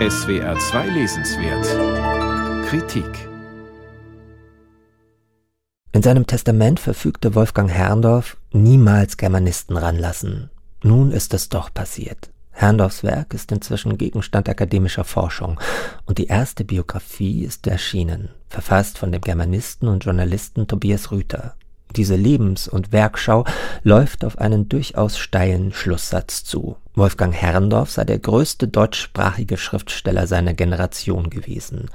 SWR 2 Lesenswert Kritik In seinem Testament verfügte Wolfgang Herrndorf niemals Germanisten ranlassen. Nun ist es doch passiert. Herrndorfs Werk ist inzwischen Gegenstand akademischer Forschung und die erste Biografie ist erschienen, verfasst von dem Germanisten und Journalisten Tobias Rüther. Diese Lebens- und Werkschau läuft auf einen durchaus steilen Schlusssatz zu. Wolfgang Herrndorf sei der größte deutschsprachige Schriftsteller seiner Generation gewesen.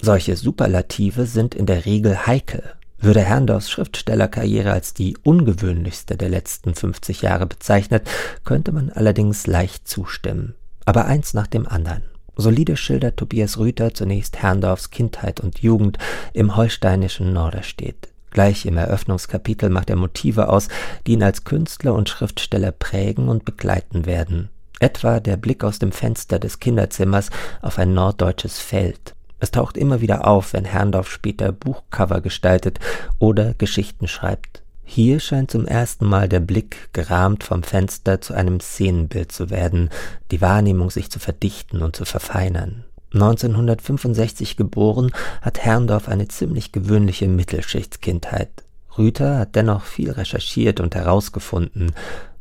Solche Superlative sind in der Regel heikel. Würde Herrndorfs Schriftstellerkarriere als die ungewöhnlichste der letzten 50 Jahre bezeichnet, könnte man allerdings leicht zustimmen. Aber eins nach dem anderen. Solide schildert Tobias Rüther zunächst Herrndorfs Kindheit und Jugend im holsteinischen Norderstedt. Gleich im Eröffnungskapitel macht er Motive aus, die ihn als Künstler und Schriftsteller prägen und begleiten werden. Etwa der Blick aus dem Fenster des Kinderzimmers auf ein norddeutsches Feld. Es taucht immer wieder auf, wenn Herrndorf später Buchcover gestaltet oder Geschichten schreibt. Hier scheint zum ersten Mal der Blick, gerahmt vom Fenster, zu einem Szenenbild zu werden, die Wahrnehmung sich zu verdichten und zu verfeinern. 1965 geboren, hat Herrndorf eine ziemlich gewöhnliche Mittelschichtskindheit. Rüther hat dennoch viel recherchiert und herausgefunden.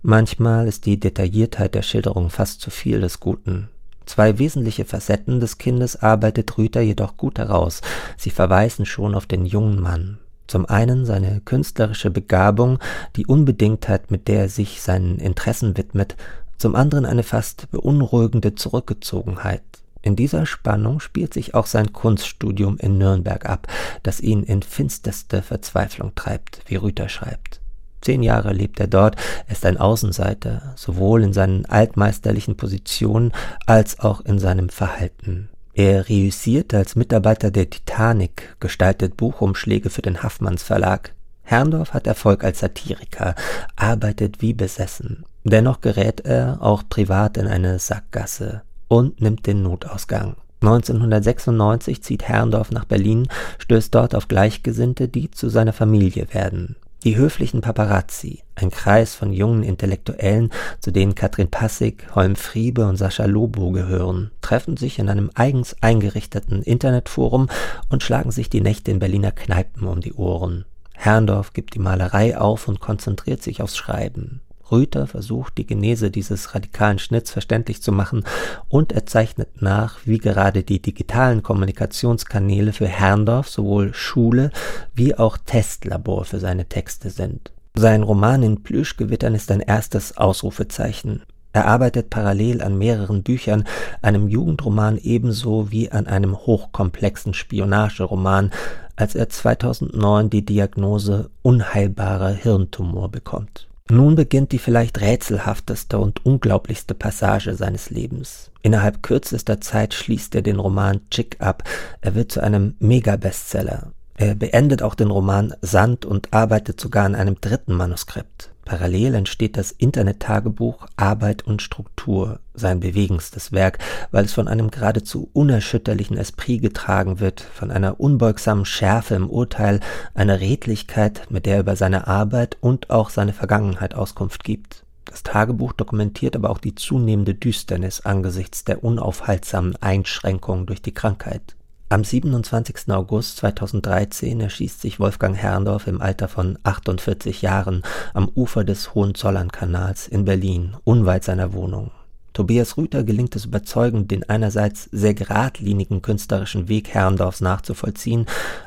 Manchmal ist die Detailliertheit der Schilderung fast zu viel des Guten. Zwei wesentliche Facetten des Kindes arbeitet Rüther jedoch gut heraus. Sie verweisen schon auf den jungen Mann. Zum einen seine künstlerische Begabung, die Unbedingtheit, mit der er sich seinen Interessen widmet, zum anderen eine fast beunruhigende Zurückgezogenheit. In dieser Spannung spielt sich auch sein Kunststudium in Nürnberg ab, das ihn in finsterste Verzweiflung treibt, wie Rüther schreibt. Zehn Jahre lebt er dort, er ist ein Außenseiter, sowohl in seinen altmeisterlichen Positionen als auch in seinem Verhalten. Er reüssiert als Mitarbeiter der Titanic, gestaltet Buchumschläge für den Haffmanns Verlag. Herrndorf hat Erfolg als Satiriker, arbeitet wie besessen. Dennoch gerät er auch privat in eine Sackgasse und nimmt den Notausgang. 1996 zieht Herrndorf nach Berlin, stößt dort auf Gleichgesinnte, die zu seiner Familie werden. Die höflichen Paparazzi, ein Kreis von jungen Intellektuellen, zu denen Katrin Passig, Holm Friebe und Sascha Lobo gehören, treffen sich in einem eigens eingerichteten Internetforum und schlagen sich die Nächte in Berliner Kneipen um die Ohren. Herrndorf gibt die Malerei auf und konzentriert sich aufs Schreiben. Rüther versucht, die Genese dieses radikalen Schnitts verständlich zu machen und er zeichnet nach, wie gerade die digitalen Kommunikationskanäle für Herrndorf sowohl Schule wie auch Testlabor für seine Texte sind. Sein Roman in Plüschgewittern ist ein erstes Ausrufezeichen. Er arbeitet parallel an mehreren Büchern, einem Jugendroman ebenso wie an einem hochkomplexen Spionageroman, als er 2009 die Diagnose unheilbarer Hirntumor bekommt. Nun beginnt die vielleicht rätselhafteste und unglaublichste Passage seines Lebens. Innerhalb kürzester Zeit schließt er den Roman Chick ab. Er wird zu einem Mega-Bestseller. Er beendet auch den Roman Sand und arbeitet sogar an einem dritten Manuskript. Parallel entsteht das Internet-Tagebuch Arbeit und Struktur, sein bewegendstes Werk, weil es von einem geradezu unerschütterlichen Esprit getragen wird, von einer unbeugsamen Schärfe im Urteil, einer Redlichkeit, mit der er über seine Arbeit und auch seine Vergangenheit Auskunft gibt. Das Tagebuch dokumentiert aber auch die zunehmende Düsternis angesichts der unaufhaltsamen Einschränkungen durch die Krankheit. Am 27. August 2013 erschießt sich Wolfgang Herrndorf im Alter von 48 Jahren am Ufer des Hohenzollernkanals in Berlin, unweit seiner Wohnung. Tobias Rüther gelingt es überzeugend, den einerseits sehr geradlinigen künstlerischen Weg Herrndorfs nachzuvollziehen,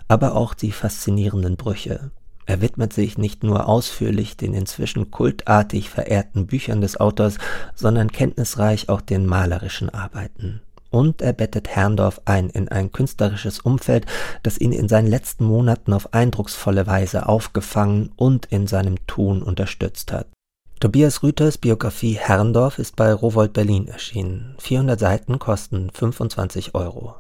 aber auch die faszinierenden Brüche. Er widmet sich nicht nur ausführlich den inzwischen kultartig verehrten Büchern des Autors, sondern kenntnisreich auch den malerischen Arbeiten und er bettet Herrndorf ein in ein künstlerisches Umfeld, das ihn in seinen letzten Monaten auf eindrucksvolle Weise aufgefangen und in seinem Tun unterstützt hat. Tobias Rüthers Biografie Herrndorf ist bei Rowold Berlin erschienen. 400 Seiten kosten 25 Euro.